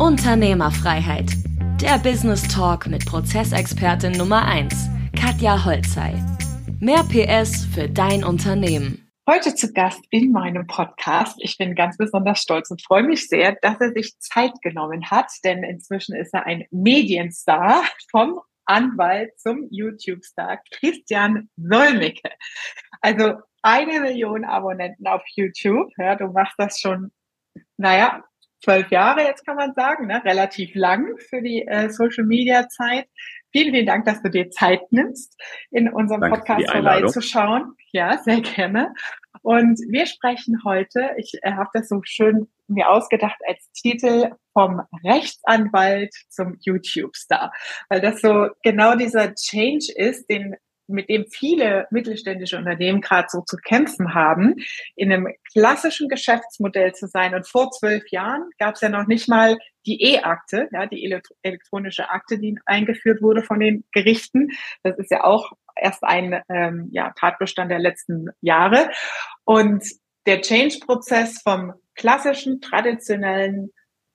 Unternehmerfreiheit. Der Business Talk mit Prozessexpertin Nummer 1, Katja Holzei. Mehr PS für dein Unternehmen. Heute zu Gast in meinem Podcast. Ich bin ganz besonders stolz und freue mich sehr, dass er sich Zeit genommen hat, denn inzwischen ist er ein Medienstar vom Anwalt zum YouTube-Star Christian Solmecke. Also eine Million Abonnenten auf YouTube. Ja, du machst das schon, naja, zwölf Jahre jetzt kann man sagen, ne? relativ lang für die äh, Social Media Zeit. Vielen, vielen Dank, dass du dir Zeit nimmst, in unserem Danke Podcast vorbeizuschauen. Ja, sehr gerne. Und wir sprechen heute, ich äh, habe das so schön mir ausgedacht als Titel vom Rechtsanwalt zum YouTube-Star, weil das so genau dieser Change ist, den mit dem viele mittelständische Unternehmen gerade so zu kämpfen haben, in einem klassischen Geschäftsmodell zu sein. Und vor zwölf Jahren gab es ja noch nicht mal die E-Akte, ja, die elektronische Akte, die eingeführt wurde von den Gerichten. Das ist ja auch erst ein ähm, ja, Tatbestand der letzten Jahre. Und der Change-Prozess vom klassischen, traditionellen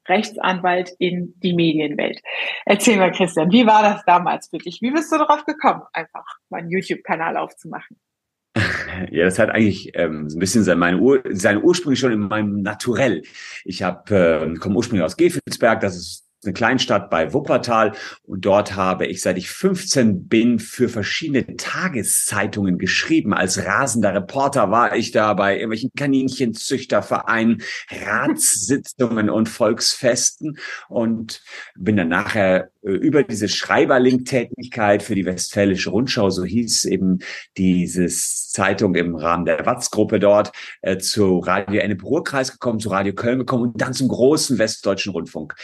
Rechtsanwalt in die Medienwelt. Erzähl mal, Christian, wie war das damals für dich? Wie bist du darauf gekommen, einfach mal einen YouTube-Kanal aufzumachen? Ja, das hat eigentlich ähm, so ein bisschen meine Ur seine Ursprünge schon in meinem Naturell. Ich habe äh, komme ursprünglich aus Gefelsberg, das ist eine Kleinstadt bei Wuppertal. Und dort habe ich, seit ich 15 bin, für verschiedene Tageszeitungen geschrieben. Als rasender Reporter war ich da bei irgendwelchen Kaninchenzüchtervereinen, Ratssitzungen und Volksfesten. Und bin dann nachher äh, über diese Schreiberlink-Tätigkeit für die Westfälische Rundschau, so hieß eben dieses Zeitung im Rahmen der Watz-Gruppe dort, äh, zu Radio Ennepe-Ruhr-Kreis gekommen, zu Radio Köln gekommen und dann zum großen Westdeutschen Rundfunk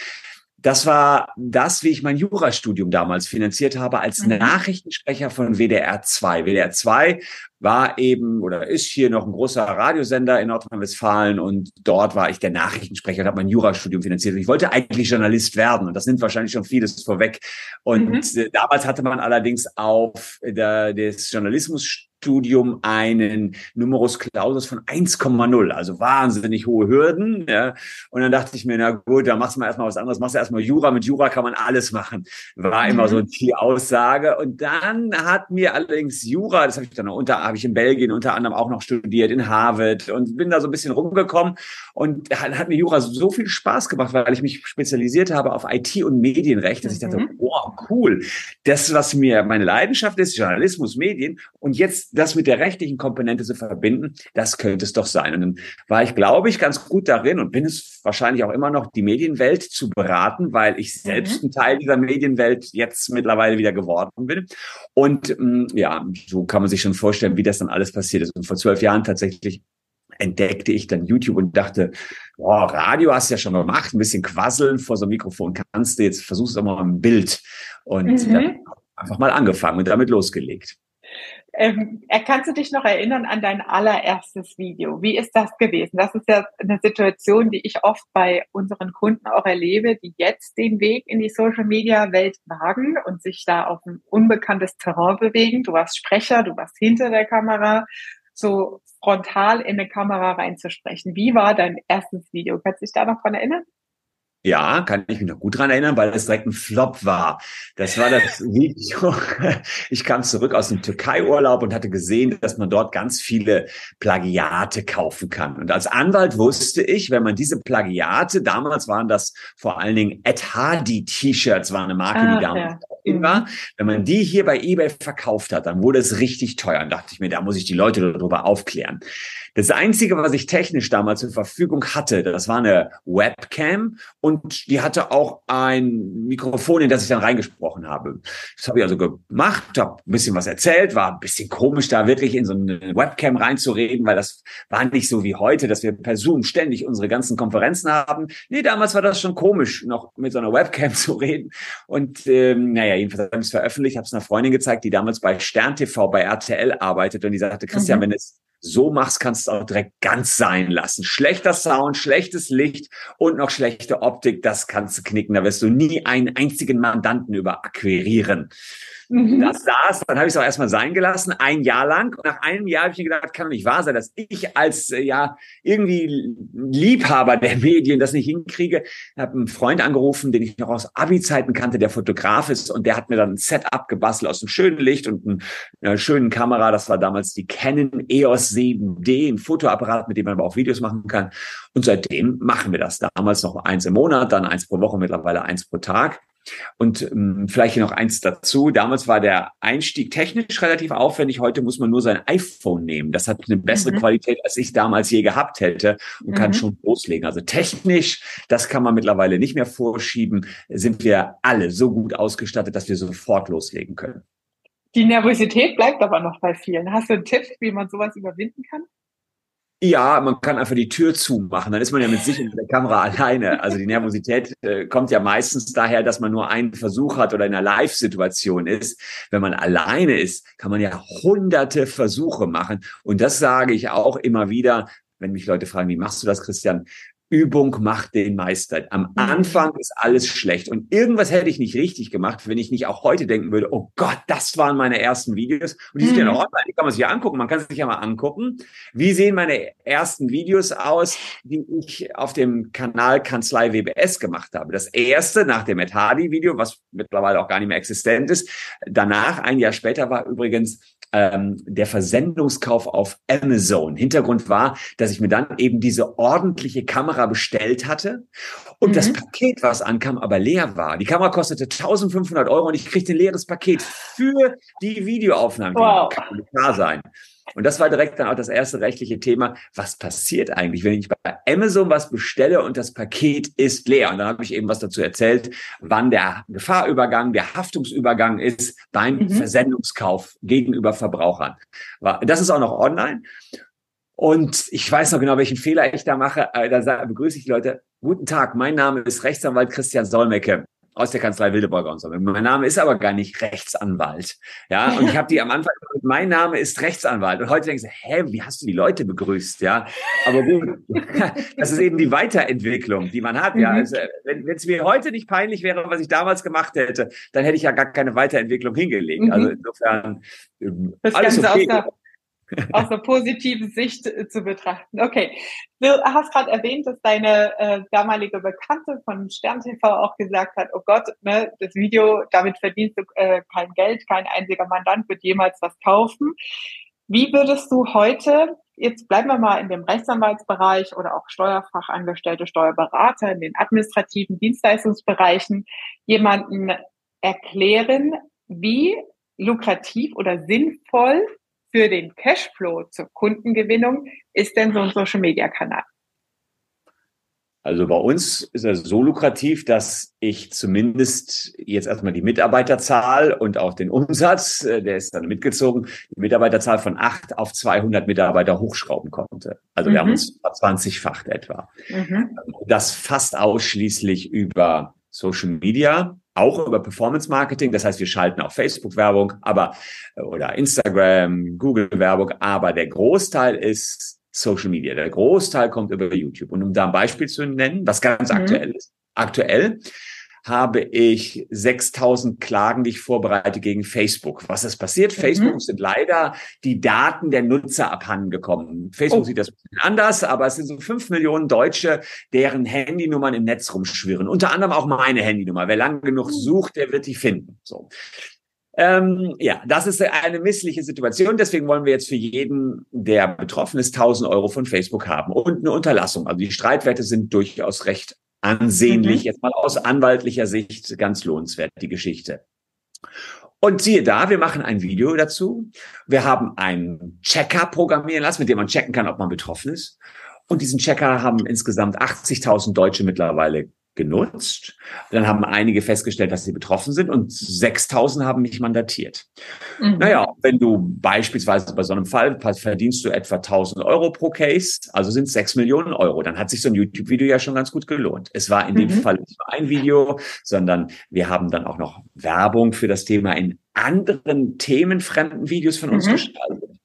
das war das, wie ich mein Jurastudium damals finanziert habe, als mhm. Nachrichtensprecher von WDR 2. WDR 2 war eben oder ist hier noch ein großer Radiosender in Nordrhein-Westfalen und dort war ich der Nachrichtensprecher und habe mein Jurastudium finanziert. Ich wollte eigentlich Journalist werden und das nimmt wahrscheinlich schon vieles vorweg. Und mhm. damals hatte man allerdings auf der, des Journalismus Studium einen Numerus Clausus von 1,0, also wahnsinnig hohe Hürden. Ja. Und dann dachte ich mir, na gut, dann machst du mal erstmal was anderes, machst du erstmal Jura. Mit Jura kann man alles machen. War immer so mhm. die Aussage. Und dann hat mir allerdings Jura, das habe ich dann unter, habe ich in Belgien unter anderem auch noch studiert, in Harvard und bin da so ein bisschen rumgekommen. Und hat, hat mir Jura so viel Spaß gemacht, weil ich mich spezialisiert habe auf IT und Medienrecht, dass ich dachte, mhm. wow, cool. Das, was mir meine Leidenschaft ist, Journalismus, Medien. Und jetzt das mit der rechtlichen Komponente zu verbinden, das könnte es doch sein. Und dann war ich, glaube ich, ganz gut darin und bin es wahrscheinlich auch immer noch, die Medienwelt zu beraten, weil ich selbst mhm. ein Teil dieser Medienwelt jetzt mittlerweile wieder geworden bin. Und ähm, ja, so kann man sich schon vorstellen, wie das dann alles passiert ist. Und vor zwölf Jahren tatsächlich entdeckte ich dann YouTube und dachte, boah, Radio hast du ja schon gemacht, ein bisschen quasseln vor so einem Mikrofon kannst du, jetzt versuchst du mal ein Bild. Und mhm. dann einfach mal angefangen und damit losgelegt. Ähm, kannst du dich noch erinnern an dein allererstes Video? Wie ist das gewesen? Das ist ja eine Situation, die ich oft bei unseren Kunden auch erlebe, die jetzt den Weg in die Social Media Welt wagen und sich da auf ein unbekanntes Terrain bewegen. Du warst Sprecher, du warst hinter der Kamera, so frontal in eine Kamera reinzusprechen. Wie war dein erstes Video? Kannst du dich da noch dran erinnern? Ja, kann ich mich noch gut dran erinnern, weil es direkt ein Flop war. Das war das Video. Ich kam zurück aus dem Türkei-Urlaub und hatte gesehen, dass man dort ganz viele Plagiate kaufen kann. Und als Anwalt wusste ich, wenn man diese Plagiate, damals waren das vor allen Dingen Ed Hardy T-Shirts, war eine Marke, ah, die damals ja. in war. Mhm. Wenn man die hier bei eBay verkauft hat, dann wurde es richtig teuer. Und dachte ich mir, da muss ich die Leute darüber aufklären. Das Einzige, was ich technisch damals zur Verfügung hatte, das war eine Webcam und die hatte auch ein Mikrofon, in das ich dann reingesprochen habe. Das habe ich also gemacht, habe ein bisschen was erzählt, war ein bisschen komisch, da wirklich in so eine Webcam reinzureden, weil das war nicht so wie heute, dass wir per Zoom ständig unsere ganzen Konferenzen haben. Nee, damals war das schon komisch, noch mit so einer Webcam zu reden. Und ähm, naja, jedenfalls habe ich es veröffentlicht, habe es einer Freundin gezeigt, die damals bei Stern TV bei RTL arbeitet und die sagte, Christian, mhm. wenn es so machst, kannst du auch direkt ganz sein lassen. Schlechter Sound, schlechtes Licht und noch schlechte Optik, das kannst du knicken. Da wirst du nie einen einzigen Mandanten über akquirieren. Mhm. Das saß, dann habe ich es auch erstmal sein gelassen, ein Jahr lang. Und nach einem Jahr habe ich mir gedacht, kann doch nicht wahr sein, dass ich als äh, ja irgendwie Liebhaber der Medien das nicht hinkriege. Ich habe einen Freund angerufen, den ich noch aus Abi-Zeiten kannte, der Fotograf ist, und der hat mir dann ein Setup gebastelt aus einem schönen Licht und einer schönen Kamera. Das war damals die Canon EOS 7D, ein Fotoapparat, mit dem man aber auch Videos machen kann. Und seitdem machen wir das. Damals noch eins im Monat, dann eins pro Woche, mittlerweile eins pro Tag. Und ähm, vielleicht noch eins dazu. Damals war der Einstieg technisch relativ aufwendig. Heute muss man nur sein iPhone nehmen. Das hat eine bessere mhm. Qualität, als ich damals je gehabt hätte und mhm. kann schon loslegen. Also technisch, das kann man mittlerweile nicht mehr vorschieben, sind wir alle so gut ausgestattet, dass wir sofort loslegen können. Die Nervosität bleibt aber noch bei vielen. Hast du einen Tipp, wie man sowas überwinden kann? Ja, man kann einfach die Tür zumachen, dann ist man ja mit sich und der Kamera alleine. Also die Nervosität äh, kommt ja meistens daher, dass man nur einen Versuch hat oder in einer Live-Situation ist. Wenn man alleine ist, kann man ja hunderte Versuche machen. Und das sage ich auch immer wieder, wenn mich Leute fragen, wie machst du das, Christian? Übung macht den Meister. Am. Anfang ist alles schlecht und irgendwas hätte ich nicht richtig gemacht, wenn ich nicht auch heute denken würde, oh Gott, das waren meine ersten Videos und die sind ja noch mhm. online, die kann man sich ja angucken, man kann sich ja mal angucken. Wie sehen meine ersten Videos aus, die ich auf dem Kanal Kanzlei WBS gemacht habe? Das erste nach dem Ed Hardy Video, was mittlerweile auch gar nicht mehr existent ist. Danach, ein Jahr später, war übrigens ähm, der Versendungskauf auf Amazon. Hintergrund war, dass ich mir dann eben diese ordentliche Kamera bestellt hatte und mhm. das Paket, was ankam, aber leer war. Die Kamera kostete 1500 Euro und ich kriegte ein leeres Paket für die Videoaufnahme. Wow. Kann klar sein. Und das war direkt dann auch das erste rechtliche Thema. Was passiert eigentlich, wenn ich bei Amazon was bestelle und das Paket ist leer? Und dann habe ich eben was dazu erzählt, wann der Gefahrübergang, der Haftungsübergang ist beim mhm. Versendungskauf gegenüber Verbrauchern. Das ist auch noch online. Und ich weiß noch genau, welchen Fehler ich da mache. Äh, da begrüße ich die Leute. Guten Tag, mein Name ist Rechtsanwalt Christian Solmecke aus der Kanzlei Wildeborger und so. Mein Name ist aber gar nicht Rechtsanwalt. Ja, und ich habe die am Anfang, mein Name ist Rechtsanwalt. Und heute denken sie, hä, wie hast du die Leute begrüßt? Ja, aber gut, das ist eben die Weiterentwicklung, die man hat. Ja, mhm. also, wenn es mir heute nicht peinlich wäre, was ich damals gemacht hätte, dann hätte ich ja gar keine Weiterentwicklung hingelegt. Also mhm. insofern, ähm, das alles Ganze okay aus einer positiven Sicht äh, zu betrachten. Okay, du hast gerade erwähnt, dass deine äh, damalige Bekannte von Stern TV auch gesagt hat, oh Gott, ne, das Video, damit verdienst du äh, kein Geld, kein einziger Mandant wird jemals was kaufen. Wie würdest du heute, jetzt bleiben wir mal in dem Rechtsanwaltsbereich oder auch Steuerfachangestellte, Steuerberater in den administrativen Dienstleistungsbereichen, jemanden erklären, wie lukrativ oder sinnvoll für den Cashflow zur Kundengewinnung ist denn so ein Social-Media-Kanal? Also bei uns ist er so lukrativ, dass ich zumindest jetzt erstmal die Mitarbeiterzahl und auch den Umsatz, äh, der ist dann mitgezogen, die Mitarbeiterzahl von acht auf 200 Mitarbeiter hochschrauben konnte. Also mhm. wir haben mhm. uns 20-facht etwa. Mhm. Das fast ausschließlich über Social Media auch über Performance Marketing. Das heißt, wir schalten auch Facebook Werbung, aber äh, oder Instagram, Google Werbung, aber der Großteil ist Social Media. Der Großteil kommt über YouTube. Und um da ein Beispiel zu nennen, was ganz mhm. aktuell ist. Aktuell habe ich 6000 Klagen, die ich vorbereite gegen Facebook. Was ist passiert? Mhm. Facebook sind leider die Daten der Nutzer abhandengekommen. Facebook oh. sieht das ein bisschen anders, aber es sind so fünf Millionen Deutsche, deren Handynummern im Netz rumschwirren. Unter anderem auch meine Handynummer. Wer lang genug mhm. sucht, der wird die finden. So. Ähm, ja, das ist eine missliche Situation. Deswegen wollen wir jetzt für jeden, der betroffen ist, 1000 Euro von Facebook haben und eine Unterlassung. Also die Streitwerte sind durchaus recht ansehnlich, mhm. jetzt mal aus anwaltlicher Sicht ganz lohnenswert, die Geschichte. Und siehe da, wir machen ein Video dazu. Wir haben einen Checker programmieren lassen, mit dem man checken kann, ob man betroffen ist. Und diesen Checker haben insgesamt 80.000 Deutsche mittlerweile genutzt. Dann haben einige festgestellt, dass sie betroffen sind und 6000 haben mich mandatiert. Mhm. Naja, wenn du beispielsweise bei so einem Fall verdienst du etwa 1000 Euro pro Case, also sind 6 Millionen Euro. Dann hat sich so ein YouTube-Video ja schon ganz gut gelohnt. Es war in dem mhm. Fall nicht nur ein Video, sondern wir haben dann auch noch Werbung für das Thema in anderen themenfremden Videos von uns mhm. gestaltet.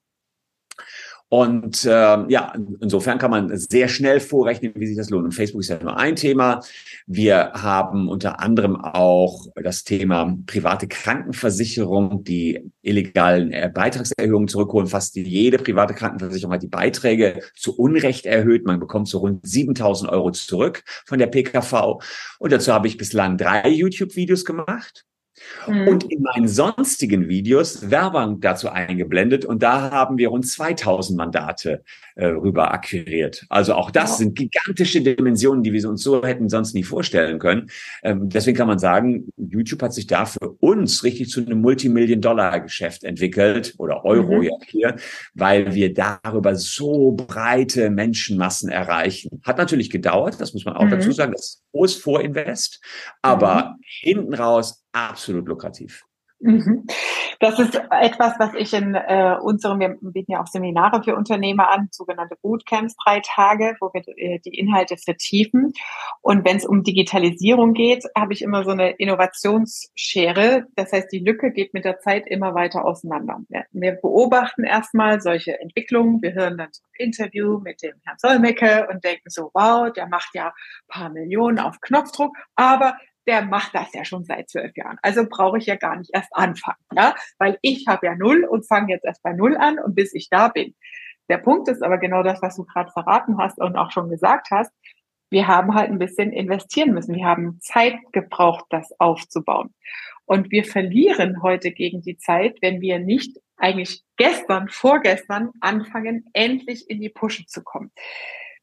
Und äh, ja, insofern kann man sehr schnell vorrechnen, wie sich das lohnt. Und Facebook ist ja nur ein Thema. Wir haben unter anderem auch das Thema private Krankenversicherung, die illegalen äh, Beitragserhöhungen zurückholen. Fast jede private Krankenversicherung hat die Beiträge zu Unrecht erhöht. Man bekommt so rund 7000 Euro zurück von der PKV. Und dazu habe ich bislang drei YouTube-Videos gemacht. Mhm. Und in meinen sonstigen Videos Werbung dazu eingeblendet und da haben wir rund 2000 Mandate äh, rüber akquiriert. Also auch das wow. sind gigantische Dimensionen, die wir uns so hätten sonst nie vorstellen können. Ähm, deswegen kann man sagen, YouTube hat sich da für uns richtig zu einem Multimillion-Dollar-Geschäft entwickelt oder Euro mhm. ja hier, weil wir darüber so breite Menschenmassen erreichen. Hat natürlich gedauert, das muss man auch mhm. dazu sagen, das ist groß Vorinvest, aber mhm. Hinten raus absolut lukrativ. Mhm. Das ist etwas, was ich in äh, unserem, wir bieten ja auch Seminare für Unternehmer an, sogenannte Bootcamps, drei Tage, wo wir äh, die Inhalte vertiefen. Und wenn es um Digitalisierung geht, habe ich immer so eine Innovationsschere. Das heißt, die Lücke geht mit der Zeit immer weiter auseinander. Ja, wir beobachten erstmal solche Entwicklungen. Wir hören dann so ein Interview mit dem Herrn Solmecke und denken so, wow, der macht ja paar Millionen auf Knopfdruck, aber der macht das ja schon seit zwölf Jahren. Also brauche ich ja gar nicht erst anfangen, ja, weil ich habe ja null und fange jetzt erst bei null an und bis ich da bin. Der Punkt ist aber genau das, was du gerade verraten hast und auch schon gesagt hast. Wir haben halt ein bisschen investieren müssen. Wir haben Zeit gebraucht, das aufzubauen. Und wir verlieren heute gegen die Zeit, wenn wir nicht eigentlich gestern, vorgestern anfangen, endlich in die Pusche zu kommen.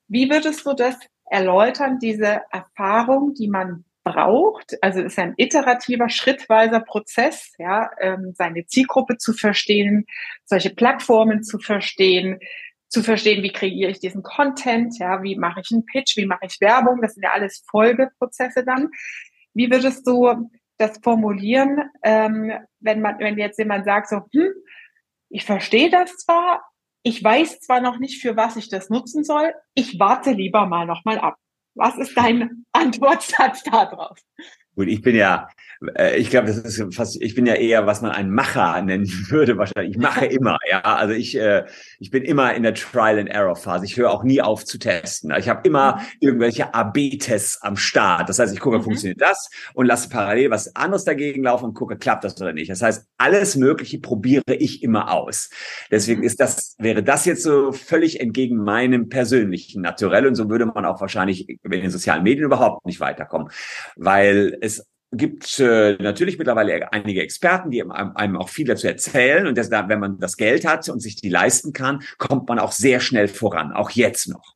Wie würdest du das erläutern, diese Erfahrung, die man braucht. Also es ist ein iterativer, schrittweiser Prozess, ja, ähm, seine Zielgruppe zu verstehen, solche Plattformen zu verstehen, zu verstehen, wie kreiere ich diesen Content, ja, wie mache ich einen Pitch, wie mache ich Werbung, das sind ja alles Folgeprozesse dann. Wie würdest du das formulieren, ähm, wenn man, wenn jetzt jemand sagt so, hm, ich verstehe das zwar, ich weiß zwar noch nicht, für was ich das nutzen soll, ich warte lieber mal noch mal ab. Was ist dein Antwortsatz darauf? Gut, ich bin ja, ich glaube, das ist fast, ich bin ja eher, was man einen Macher nennen würde wahrscheinlich. Ich mache immer, ja. Also ich, äh, ich bin immer in der Trial and Error Phase. Ich höre auch nie auf zu testen. Ich habe immer mhm. irgendwelche AB-Tests am Start. Das heißt, ich gucke, mhm. funktioniert das und lasse parallel was anderes dagegen laufen und gucke, klappt das oder nicht. Das heißt, alles Mögliche probiere ich immer aus. Deswegen mhm. ist das, wäre das jetzt so völlig entgegen meinem persönlichen Naturell und so würde man auch wahrscheinlich in den sozialen Medien überhaupt nicht weiterkommen, weil es gibt äh, natürlich mittlerweile einige Experten, die einem auch viel dazu erzählen. Und das, wenn man das Geld hat und sich die leisten kann, kommt man auch sehr schnell voran, auch jetzt noch.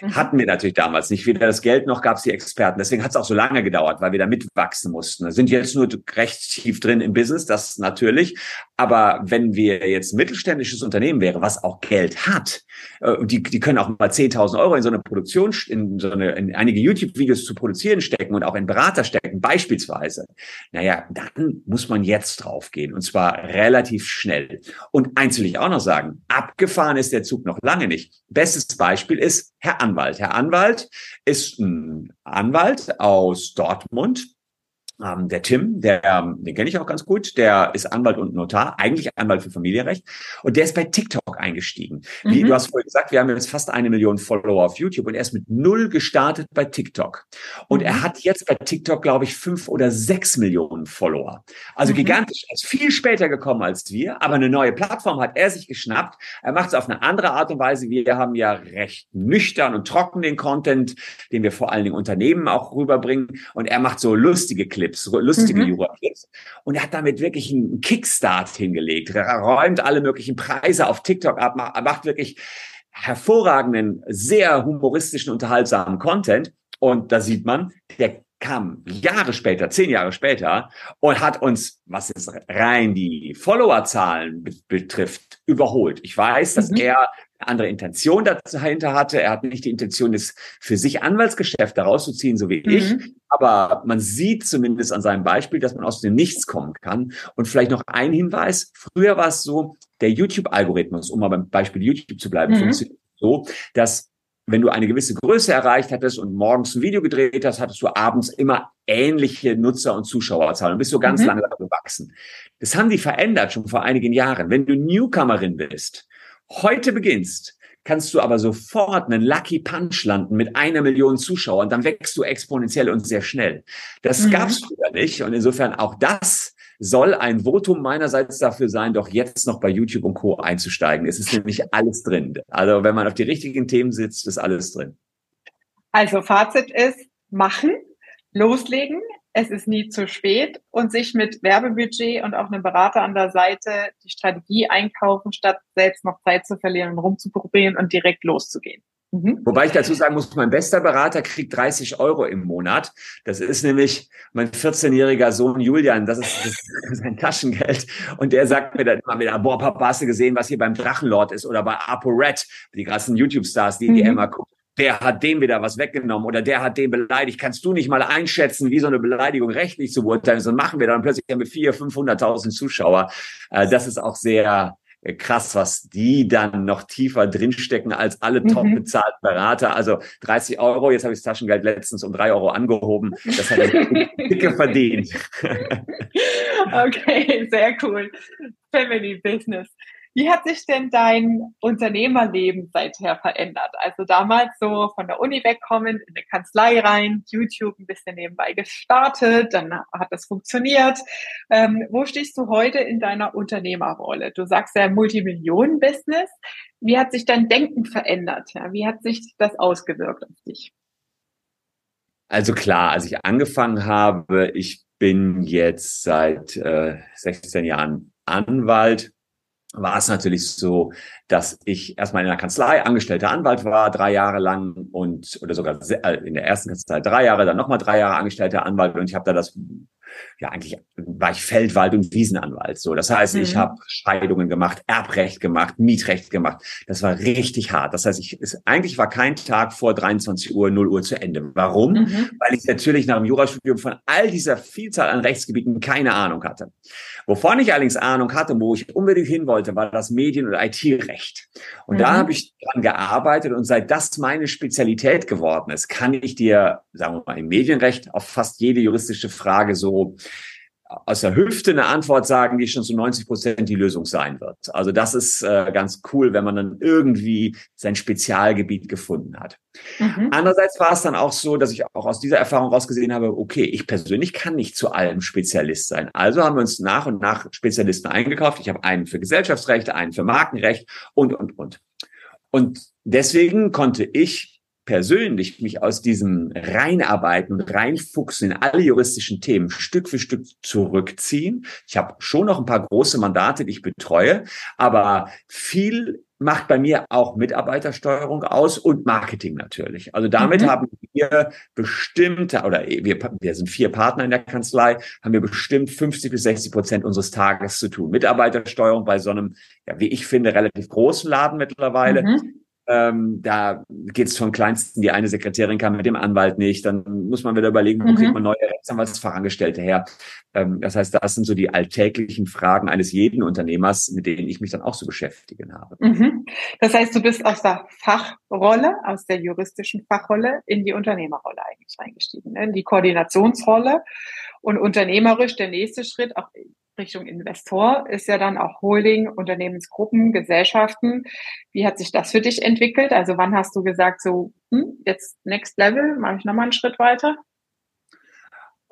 Mhm. Hatten wir natürlich damals nicht. Weder das Geld noch gab es die Experten. Deswegen hat es auch so lange gedauert, weil wir da mitwachsen mussten. Wir sind jetzt nur recht tief drin im Business, das natürlich. Aber wenn wir jetzt mittelständisches Unternehmen wäre, was auch Geld hat, äh, die, die können auch mal 10.000 Euro in so eine Produktion, in so eine, in einige YouTube-Videos zu produzieren stecken und auch in Berater stecken, beispielsweise. Naja, dann muss man jetzt draufgehen und zwar relativ schnell. Und eins will ich auch noch sagen, abgefahren ist der Zug noch lange nicht. Bestes Beispiel ist, Herr Anwalt. Herr Anwalt ist ein Anwalt aus Dortmund, ähm, der Tim, der, ähm, den kenne ich auch ganz gut, der ist Anwalt und Notar, eigentlich Anwalt für Familienrecht. Und der ist bei TikTok eingestiegen. Wie mhm. du hast vorhin gesagt, wir haben jetzt fast eine Million Follower auf YouTube und er ist mit null gestartet bei TikTok. Und mhm. er hat jetzt bei TikTok, glaube ich, fünf oder sechs Millionen Follower. Also mhm. gigantisch. Er ist viel später gekommen als wir, aber eine neue Plattform hat er sich geschnappt. Er macht es auf eine andere Art und Weise. Wir haben ja recht nüchtern und trocken den Content, den wir vor allen Dingen Unternehmen auch rüberbringen. Und er macht so lustige Clips. Clips, lustige mhm. Jura-Clips. Und er hat damit wirklich einen Kickstart hingelegt. Er räumt alle möglichen Preise auf TikTok ab, macht wirklich hervorragenden, sehr humoristischen, unterhaltsamen Content. Und da sieht man, der kam Jahre später, zehn Jahre später und hat uns, was jetzt rein die Followerzahlen betrifft, überholt. Ich weiß, dass mhm. er andere Intention dahinter hatte. Er hat nicht die Intention, das für sich Anwaltsgeschäft daraus zu ziehen, so wie mhm. ich. Aber man sieht zumindest an seinem Beispiel, dass man aus dem Nichts kommen kann. Und vielleicht noch ein Hinweis. Früher war es so, der YouTube-Algorithmus, um mal beim Beispiel YouTube zu bleiben, mhm. funktioniert so, dass wenn du eine gewisse Größe erreicht hattest und morgens ein Video gedreht hast, hattest du abends immer ähnliche Nutzer- und Zuschauerzahlen und bist so ganz mhm. langsam gewachsen. Das haben die verändert schon vor einigen Jahren. Wenn du Newcomerin bist heute beginnst, kannst du aber sofort einen Lucky Punch landen mit einer Million Zuschauern, dann wächst du exponentiell und sehr schnell. Das mhm. gab's früher nicht und insofern auch das soll ein Votum meinerseits dafür sein, doch jetzt noch bei YouTube und Co. einzusteigen. Es ist nämlich alles drin. Also wenn man auf die richtigen Themen sitzt, ist alles drin. Also Fazit ist, machen, loslegen. Es ist nie zu spät und sich mit Werbebudget und auch einem Berater an der Seite die Strategie einkaufen, statt selbst noch Zeit zu verlieren und rumzuprobieren und direkt loszugehen. Mhm. Wobei ich dazu sagen muss, mein bester Berater kriegt 30 Euro im Monat. Das ist nämlich mein 14-jähriger Sohn Julian. Das ist, das ist sein Taschengeld. Und der sagt mir dann immer wieder, boah, Papa, hast du gesehen, was hier beim Drachenlord ist oder bei ApoRed, die krassen YouTube-Stars, die, die mhm. immer gucken der hat dem wieder was weggenommen oder der hat den beleidigt. Kannst du nicht mal einschätzen, wie so eine Beleidigung rechtlich zu beurteilen ist? Und machen wir dann plötzlich mit vier, 500.000 Zuschauer. Äh, das ist auch sehr, krass, was die dann noch tiefer drinstecken als alle mhm. top bezahlten Berater. Also 30 Euro, jetzt habe ich das Taschengeld letztens um drei Euro angehoben. Das hat er dicke verdient. okay, sehr cool. Family Business. Wie hat sich denn dein Unternehmerleben seither verändert? Also damals so von der Uni wegkommen, in eine Kanzlei rein, YouTube ein bisschen nebenbei gestartet, dann hat das funktioniert. Ähm, wo stehst du heute in deiner Unternehmerrolle? Du sagst ja Multimillionen-Business. Wie hat sich dein Denken verändert? Ja, wie hat sich das ausgewirkt auf dich? Also klar, als ich angefangen habe, ich bin jetzt seit äh, 16 Jahren Anwalt war es natürlich so, dass ich erstmal in der Kanzlei angestellter Anwalt war, drei Jahre lang und oder sogar äh, in der ersten Kanzlei drei Jahre, dann nochmal drei Jahre angestellter Anwalt und ich habe da das ja, eigentlich war ich Feldwald- und Wiesenanwalt. So, das heißt, mhm. ich habe Scheidungen gemacht, Erbrecht gemacht, Mietrecht gemacht. Das war richtig hart. Das heißt, ich, es, eigentlich war kein Tag vor 23 Uhr, 0 Uhr zu Ende. Warum? Mhm. Weil ich natürlich nach dem Jurastudium von all dieser Vielzahl an Rechtsgebieten keine Ahnung hatte. Wovon ich allerdings Ahnung hatte, wo ich unbedingt hin wollte, war das Medien- und IT-Recht. Und mhm. da habe ich dran gearbeitet und seit das meine Spezialität geworden ist, kann ich dir, sagen wir mal, im Medienrecht auf fast jede juristische Frage so aus der Hüfte eine Antwort sagen, die schon zu 90 Prozent die Lösung sein wird. Also das ist äh, ganz cool, wenn man dann irgendwie sein Spezialgebiet gefunden hat. Mhm. Andererseits war es dann auch so, dass ich auch aus dieser Erfahrung rausgesehen habe, okay, ich persönlich kann nicht zu allem Spezialist sein. Also haben wir uns nach und nach Spezialisten eingekauft. Ich habe einen für Gesellschaftsrecht, einen für Markenrecht und, und, und. Und deswegen konnte ich persönlich mich aus diesem Reinarbeiten und Reinfuchsen in alle juristischen Themen Stück für Stück zurückziehen. Ich habe schon noch ein paar große Mandate, die ich betreue, aber viel macht bei mir auch Mitarbeitersteuerung aus und Marketing natürlich. Also damit mhm. haben wir bestimmte, oder wir, wir sind vier Partner in der Kanzlei, haben wir bestimmt 50 bis 60 Prozent unseres Tages zu tun. Mitarbeitersteuerung bei so einem, ja, wie ich finde, relativ großen Laden mittlerweile. Mhm. Ähm, da geht es vom Kleinsten, die eine Sekretärin kann mit dem Anwalt nicht, dann muss man wieder überlegen, wo mhm. kriegt man neue Rechtsanwaltsfachangestellte her. Ähm, das heißt, das sind so die alltäglichen Fragen eines jeden Unternehmers, mit denen ich mich dann auch so beschäftigen habe. Mhm. Das heißt, du bist aus der Fachrolle, aus der juristischen Fachrolle in die Unternehmerrolle eigentlich eingestiegen, ne? in die Koordinationsrolle und unternehmerisch der nächste Schritt, auch Richtung Investor ist ja dann auch Holding, Unternehmensgruppen, Gesellschaften. Wie hat sich das für dich entwickelt? Also wann hast du gesagt, so hm, jetzt Next Level, mache ich nochmal einen Schritt weiter?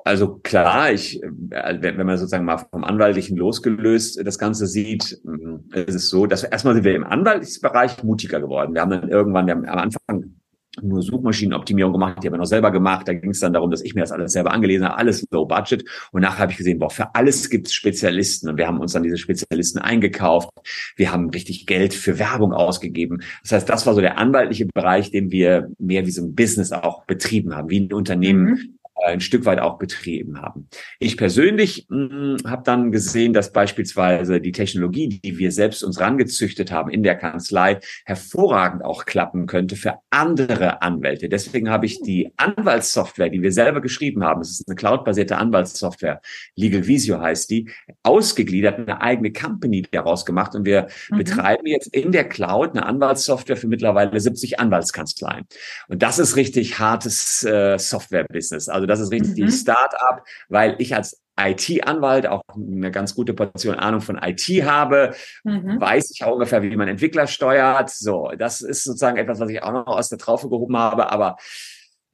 Also klar, ich, äh, wenn man sozusagen mal vom Anwaltlichen losgelöst das Ganze sieht, hm, ist es so, dass wir erstmal sind wir im Anwaltsbereich mutiger geworden. Wir haben dann irgendwann, wir haben am Anfang nur Suchmaschinenoptimierung gemacht, die habe ich noch selber gemacht. Da ging es dann darum, dass ich mir das alles selber angelesen habe, alles low budget. Und nachher habe ich gesehen, boah, für alles gibt es Spezialisten. Und wir haben uns dann diese Spezialisten eingekauft. Wir haben richtig Geld für Werbung ausgegeben. Das heißt, das war so der anwaltliche Bereich, den wir mehr wie so ein Business auch betrieben haben, wie ein Unternehmen mhm ein Stück weit auch betrieben haben. Ich persönlich hm, habe dann gesehen, dass beispielsweise die Technologie, die wir selbst uns rangezüchtet haben in der Kanzlei, hervorragend auch klappen könnte für andere Anwälte. Deswegen habe ich die Anwaltssoftware, die wir selber geschrieben haben, es ist eine cloudbasierte Anwaltssoftware, Legal Visio heißt die, ausgegliedert, eine eigene Company daraus gemacht und wir mhm. betreiben jetzt in der Cloud eine Anwaltssoftware für mittlerweile 70 Anwaltskanzleien. Und das ist richtig hartes äh, Software-Business. Also das ist richtig mhm. Start-up, weil ich als IT-Anwalt auch eine ganz gute Portion Ahnung von IT habe, mhm. weiß ich auch ungefähr, wie man Entwickler steuert. So, das ist sozusagen etwas, was ich auch noch aus der Traufe gehoben habe, aber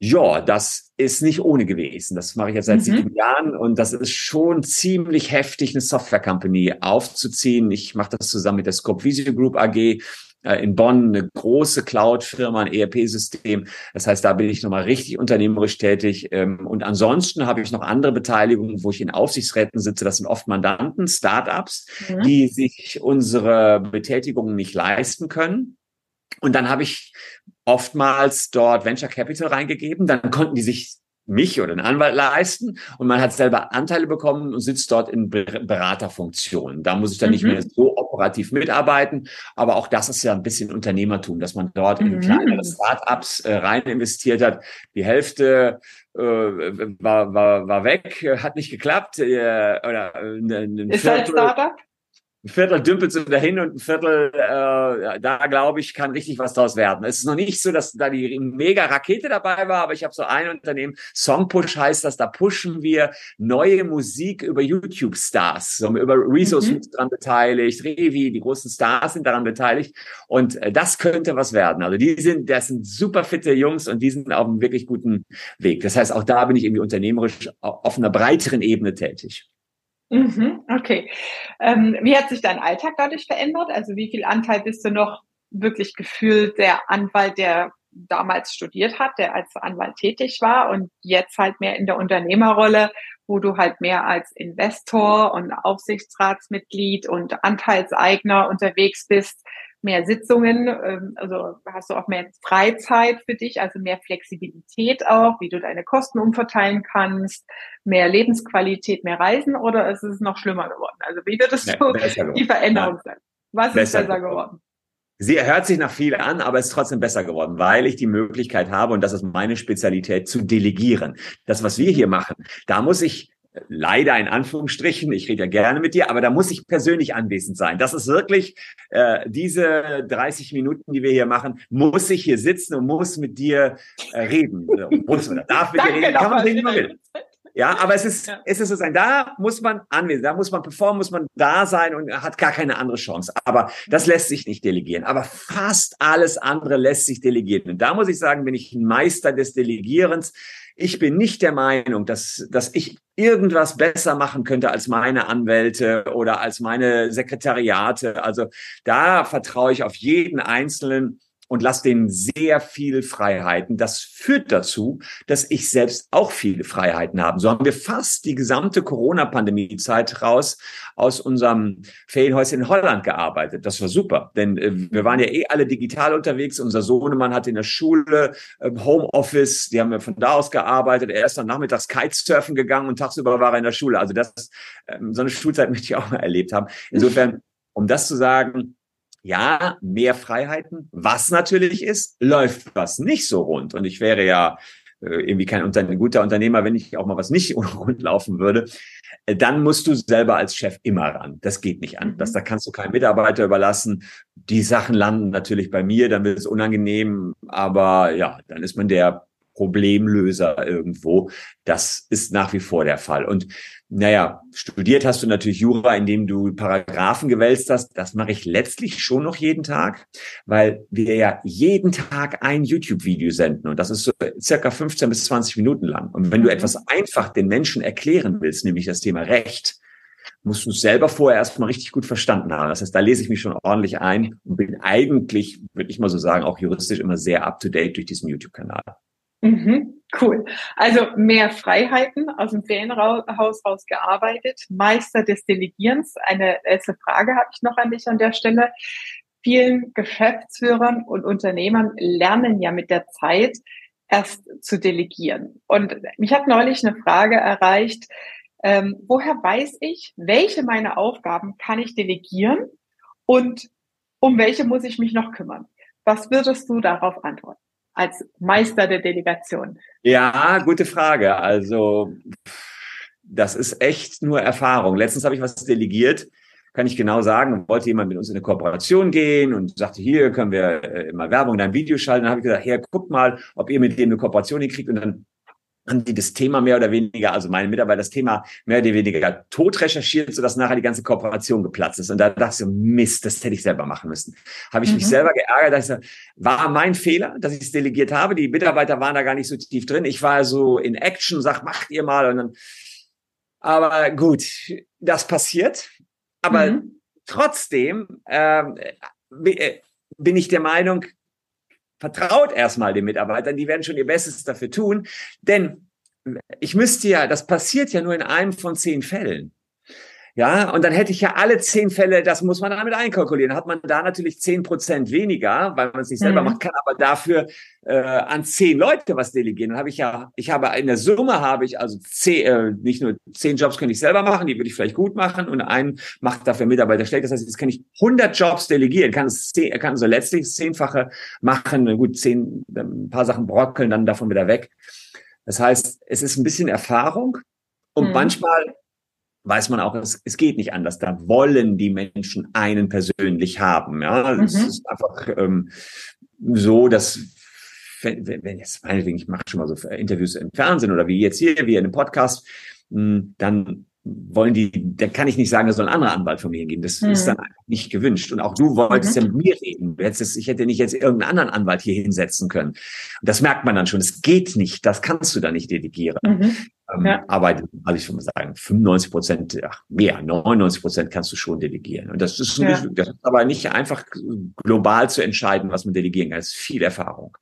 ja, das ist nicht ohne gewesen. Das mache ich jetzt seit mhm. sieben Jahren und das ist schon ziemlich heftig, eine Software-Company aufzuziehen. Ich mache das zusammen mit der Scope Visio Group AG in Bonn eine große Cloud-Firma, ein ERP-System. Das heißt, da bin ich nochmal richtig unternehmerisch tätig. Ähm, und ansonsten habe ich noch andere Beteiligungen, wo ich in Aufsichtsräten sitze. Das sind oft Mandanten, Startups, mhm. die sich unsere Betätigungen nicht leisten können. Und dann habe ich oftmals dort Venture Capital reingegeben. Dann konnten die sich mich oder einen Anwalt leisten und man hat selber Anteile bekommen und sitzt dort in Beraterfunktionen. Da muss ich dann mhm. nicht mehr so operativ mitarbeiten, aber auch das ist ja ein bisschen Unternehmertum, dass man dort mhm. in kleinere Startups äh, rein investiert hat. Die Hälfte äh, war, war, war weg, hat nicht geklappt. Äh, oder, äh, ein ist Viertel, ein Startup? Ein Viertel dümpelt so dahin und ein Viertel, äh, da glaube ich, kann richtig was draus werden. Es ist noch nicht so, dass da die mega Rakete dabei war, aber ich habe so ein Unternehmen, Songpush heißt das, da pushen wir neue Musik über YouTube-Stars. So, über Rezo mhm. dran beteiligt, Revi, die großen Stars sind daran beteiligt und äh, das könnte was werden. Also die sind, das sind super fitte Jungs und die sind auf einem wirklich guten Weg. Das heißt, auch da bin ich irgendwie unternehmerisch auf einer breiteren Ebene tätig. Mhm, okay. Ähm, wie hat sich dein Alltag dadurch verändert? Also wie viel Anteil bist du noch wirklich gefühlt der Anwalt, der damals studiert hat, der als Anwalt tätig war und jetzt halt mehr in der Unternehmerrolle, wo du halt mehr als Investor und Aufsichtsratsmitglied und Anteilseigner unterwegs bist mehr Sitzungen, ähm, also hast du auch mehr Freizeit für dich, also mehr Flexibilität auch, wie du deine Kosten umverteilen kannst, mehr Lebensqualität, mehr Reisen oder ist es noch schlimmer geworden? Also wie wird es so die Veränderung sein? Was besser ist besser geworden? geworden? Sie hört sich nach viel an, aber es ist trotzdem besser geworden, weil ich die Möglichkeit habe, und das ist meine Spezialität, zu delegieren. Das, was wir hier machen, da muss ich leider in Anführungsstrichen, ich rede ja gerne mit dir, aber da muss ich persönlich anwesend sein. Das ist wirklich äh, diese 30 Minuten, die wir hier machen, muss ich hier sitzen und muss mit dir äh, reden. muss oder darf mit dir reden, kann man reden, will. Ja, aber es ist, ja. es ist sozusagen, da muss man anwesend, da muss man performen, muss man da sein und hat gar keine andere Chance. Aber das lässt sich nicht delegieren. Aber fast alles andere lässt sich delegieren. Und da muss ich sagen, bin ich ein Meister des Delegierens. Ich bin nicht der Meinung, dass, dass ich irgendwas besser machen könnte als meine Anwälte oder als meine Sekretariate. Also da vertraue ich auf jeden Einzelnen und lass denen sehr viel Freiheiten. Das führt dazu, dass ich selbst auch viele Freiheiten habe. So haben wir fast die gesamte Corona-Pandemie-Zeit raus aus unserem Ferienhäuschen in Holland gearbeitet. Das war super, denn äh, wir waren ja eh alle digital unterwegs. Unser Sohnemann hatte in der Schule äh, Homeoffice, die haben wir von da aus gearbeitet. Er ist dann nachmittags Kitesurfen gegangen und tagsüber war er in der Schule. Also das, äh, so eine Schulzeit möchte ich auch mal erlebt haben. Insofern, um das zu sagen, ja, mehr Freiheiten. Was natürlich ist, läuft was nicht so rund. Und ich wäre ja äh, irgendwie kein Unter guter Unternehmer, wenn ich auch mal was nicht rund laufen würde. Äh, dann musst du selber als Chef immer ran. Das geht nicht anders. Mhm. Da kannst du keinen Mitarbeiter überlassen. Die Sachen landen natürlich bei mir, dann wird es unangenehm. Aber ja, dann ist man der Problemlöser irgendwo. Das ist nach wie vor der Fall. Und naja, studiert hast du natürlich Jura, indem du Paragraphen gewälzt hast. Das mache ich letztlich schon noch jeden Tag, weil wir ja jeden Tag ein YouTube-Video senden und das ist so circa 15 bis 20 Minuten lang. Und wenn du mhm. etwas einfach den Menschen erklären willst, nämlich das Thema Recht, musst du es selber vorher erstmal richtig gut verstanden haben. Das heißt, da lese ich mich schon ordentlich ein und bin eigentlich, würde ich mal so sagen, auch juristisch immer sehr up-to-date durch diesen YouTube-Kanal. Mhm, cool. Also mehr Freiheiten aus dem Ferienhaus raus gearbeitet. Meister des Delegierens. Eine letzte Frage habe ich noch an dich an der Stelle. Vielen Geschäftsführern und Unternehmern lernen ja mit der Zeit erst zu delegieren. Und mich hat neulich eine Frage erreicht, ähm, woher weiß ich, welche meiner Aufgaben kann ich delegieren und um welche muss ich mich noch kümmern? Was würdest du darauf antworten? Als Meister der Delegation? Ja, gute Frage. Also das ist echt nur Erfahrung. Letztens habe ich was delegiert, kann ich genau sagen, wollte jemand mit uns in eine Kooperation gehen und sagte, hier können wir äh, mal Werbung in einem Video schalten. Dann habe ich gesagt, hier, guckt mal, ob ihr mit dem eine Kooperation hinkriegt. Und dann haben die das Thema mehr oder weniger, also meine Mitarbeiter das Thema mehr oder weniger tot recherchiert, sodass nachher die ganze Kooperation geplatzt ist. Und da dachte ich so, Mist, das hätte ich selber machen müssen. Habe ich mhm. mich selber geärgert, dass ich so, war mein Fehler, dass ich es delegiert habe. Die Mitarbeiter waren da gar nicht so tief drin. Ich war so in Action, sag, macht ihr mal. Und dann, aber gut, das passiert. Aber mhm. trotzdem ähm, äh, bin ich der Meinung, vertraut erstmal den Mitarbeitern, die werden schon ihr Bestes dafür tun. Denn ich müsste ja, das passiert ja nur in einem von zehn Fällen. Ja, und dann hätte ich ja alle zehn Fälle, das muss man damit einkalkulieren. Hat man da natürlich zehn Prozent weniger, weil man es nicht selber mhm. macht, kann aber dafür äh, an zehn Leute was delegieren. Dann habe ich ja, ich habe in der Summe habe ich also zehn, äh, nicht nur zehn Jobs könnte ich selber machen, die würde ich vielleicht gut machen und einen macht dafür Mitarbeiter schlecht. Das heißt, jetzt kann ich 100 Jobs delegieren, kann es zehn, kann so letztlich zehnfache machen. Gut, zehn, ein paar Sachen brockeln dann davon wieder weg. Das heißt, es ist ein bisschen Erfahrung und mhm. manchmal weiß man auch, es, es geht nicht anders. Da wollen die Menschen einen persönlich haben. Ja, mhm. es ist einfach ähm, so, dass wenn, wenn jetzt meinetwegen, ich mache schon mal so Interviews im Fernsehen oder wie jetzt hier, wie in einem Podcast, hm, dann wollen die, da kann ich nicht sagen, da soll ein anderer Anwalt von mir hingehen. Das mhm. ist dann nicht gewünscht. Und auch du wolltest mhm. ja mit mir reden. Hättest, ich hätte nicht jetzt irgendeinen anderen Anwalt hier hinsetzen können. Und das merkt man dann schon. Es geht nicht. Das kannst du da nicht delegieren. Mhm. Ähm, ja. Aber, also ich würde mal sagen, 95 Prozent, ach, mehr, 99 Prozent kannst du schon delegieren. Und das ist, ja. nicht, das ist aber nicht einfach global zu entscheiden, was man delegieren kann. Das ist viel Erfahrung.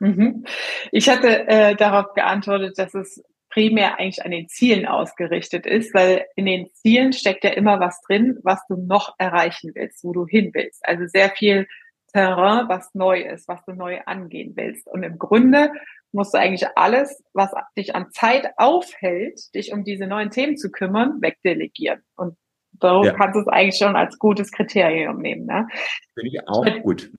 Mhm. Ich hatte äh, darauf geantwortet, dass es primär eigentlich an den Zielen ausgerichtet ist, weil in den Zielen steckt ja immer was drin, was du noch erreichen willst, wo du hin willst. Also sehr viel Terrain, was neu ist, was du neu angehen willst. Und im Grunde musst du eigentlich alles, was dich an Zeit aufhält, dich um diese neuen Themen zu kümmern, wegdelegieren. Und so ja. kannst du es eigentlich schon als gutes Kriterium nehmen. Ne? Finde ich auch gut.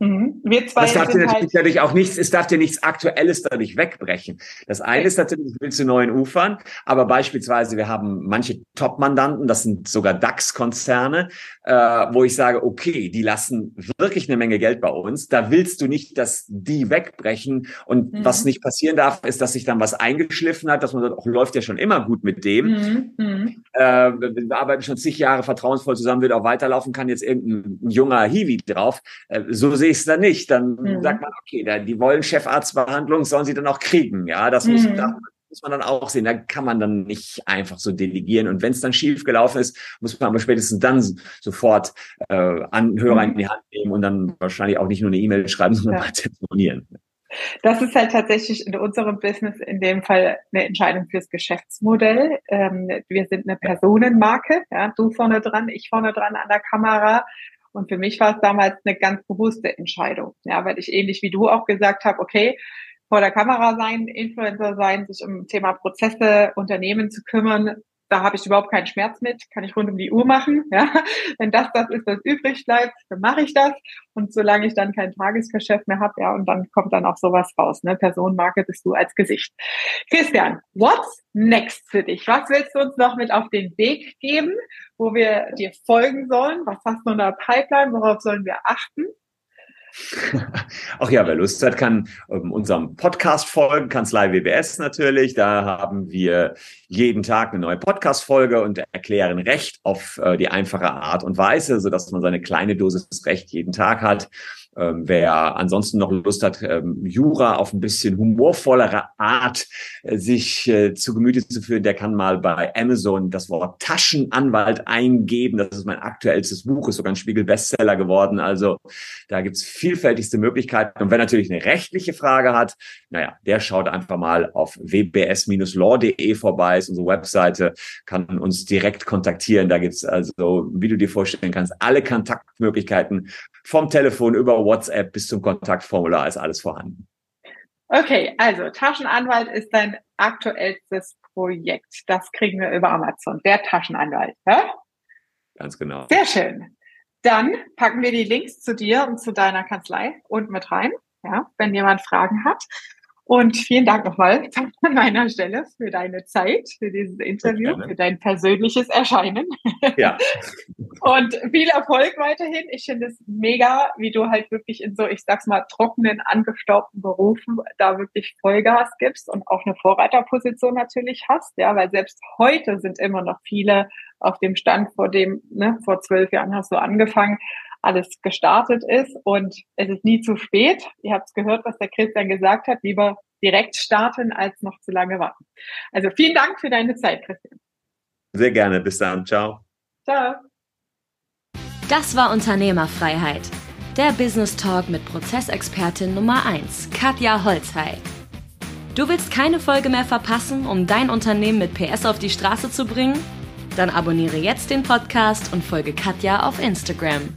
Hm. Mhm. Wir zwei das darf dir natürlich halt auch nichts, es darf dir nichts Aktuelles dadurch wegbrechen. Das eine ist natürlich, ich will zu neuen Ufern, aber beispielsweise, wir haben manche Top-Mandanten, das sind sogar DAX-Konzerne, äh, wo ich sage, okay, die lassen wirklich eine Menge Geld bei uns. Da willst du nicht, dass die wegbrechen. Und mhm. was nicht passieren darf, ist, dass sich dann was eingeschliffen hat, dass man sagt, auch läuft ja schon immer gut mit dem. Mhm. mhm. Äh, wir arbeiten schon zig Jahre vertrauensvoll zusammen, wird auch weiterlaufen, kann jetzt irgendein junger Hiwi drauf. Äh, so sehe es dann nicht. Dann mhm. sagt man, okay, da, die wollen Chefarztbehandlung, sollen sie dann auch kriegen. Ja, das muss, mhm. da muss man dann auch sehen. Da kann man dann nicht einfach so delegieren. Und wenn es dann schief gelaufen ist, muss man aber spätestens dann sofort äh, an Hörer mhm. in die Hand nehmen und dann wahrscheinlich auch nicht nur eine E-Mail schreiben, sondern ja. mal telefonieren. Das ist halt tatsächlich in unserem Business in dem Fall eine Entscheidung fürs Geschäftsmodell. Ähm, wir sind eine Personenmarke, ja, du vorne dran, ich vorne dran an der Kamera. Und für mich war es damals eine ganz bewusste Entscheidung, ja, weil ich ähnlich wie du auch gesagt habe, okay, vor der Kamera sein, Influencer sein, sich um Thema Prozesse, Unternehmen zu kümmern, da habe ich überhaupt keinen Schmerz mit, kann ich rund um die Uhr machen. Ja? Wenn das das ist, was übrig bleibt, dann mache ich das. Und solange ich dann kein Tagesgeschäft mehr habe, ja, und dann kommt dann auch sowas raus. Ne? Personenmarke bist du als Gesicht. Christian, what's next für dich? Was willst du uns noch mit auf den Weg geben, wo wir dir folgen sollen? Was hast du in der Pipeline? Worauf sollen wir achten? Ach ja, wer Lust hat, kann ähm, unserem Podcast folgen, Kanzlei WBS natürlich. Da haben wir jeden Tag eine neue Podcast-Folge und erklären Recht auf äh, die einfache Art und Weise, so dass man seine kleine Dosis Recht jeden Tag hat. Ähm, wer ansonsten noch Lust hat, ähm, Jura auf ein bisschen humorvollere Art äh, sich äh, zu Gemüte zu führen, der kann mal bei Amazon das Wort Taschenanwalt eingeben. Das ist mein aktuellstes Buch, ist sogar ein Spiegel-Bestseller geworden. Also da gibt's vielfältigste Möglichkeiten. Und wer natürlich eine rechtliche Frage hat, naja, der schaut einfach mal auf wbs-law.de vorbei, ist unsere Webseite, kann uns direkt kontaktieren. Da gibt's also, wie du dir vorstellen kannst, alle Kontaktmöglichkeiten vom Telefon über WhatsApp bis zum Kontaktformular ist alles vorhanden. Okay, also Taschenanwalt ist dein aktuellstes Projekt. Das kriegen wir über Amazon. Der Taschenanwalt. Ja? Ganz genau. Sehr schön. Dann packen wir die Links zu dir und zu deiner Kanzlei unten mit rein, ja, wenn jemand Fragen hat. Und vielen Dank nochmal an meiner Stelle für deine Zeit, für dieses Interview, für dein persönliches Erscheinen. Ja. Und viel Erfolg weiterhin. Ich finde es mega, wie du halt wirklich in so, ich sag's mal, trockenen, angestaubten Berufen da wirklich Vollgas gibst und auch eine Vorreiterposition natürlich hast. Ja, weil selbst heute sind immer noch viele auf dem Stand, vor dem, ne, vor zwölf Jahren hast du angefangen, alles gestartet ist und es ist nie zu spät. Ihr habt es gehört, was der Christian gesagt hat, lieber direkt starten, als noch zu lange warten. Also vielen Dank für deine Zeit, Christian. Sehr gerne. Bis dann. Ciao. Ciao. Das war Unternehmerfreiheit. Der Business Talk mit Prozessexpertin Nummer 1, Katja Holzhey. Du willst keine Folge mehr verpassen, um dein Unternehmen mit PS auf die Straße zu bringen? Dann abonniere jetzt den Podcast und folge Katja auf Instagram.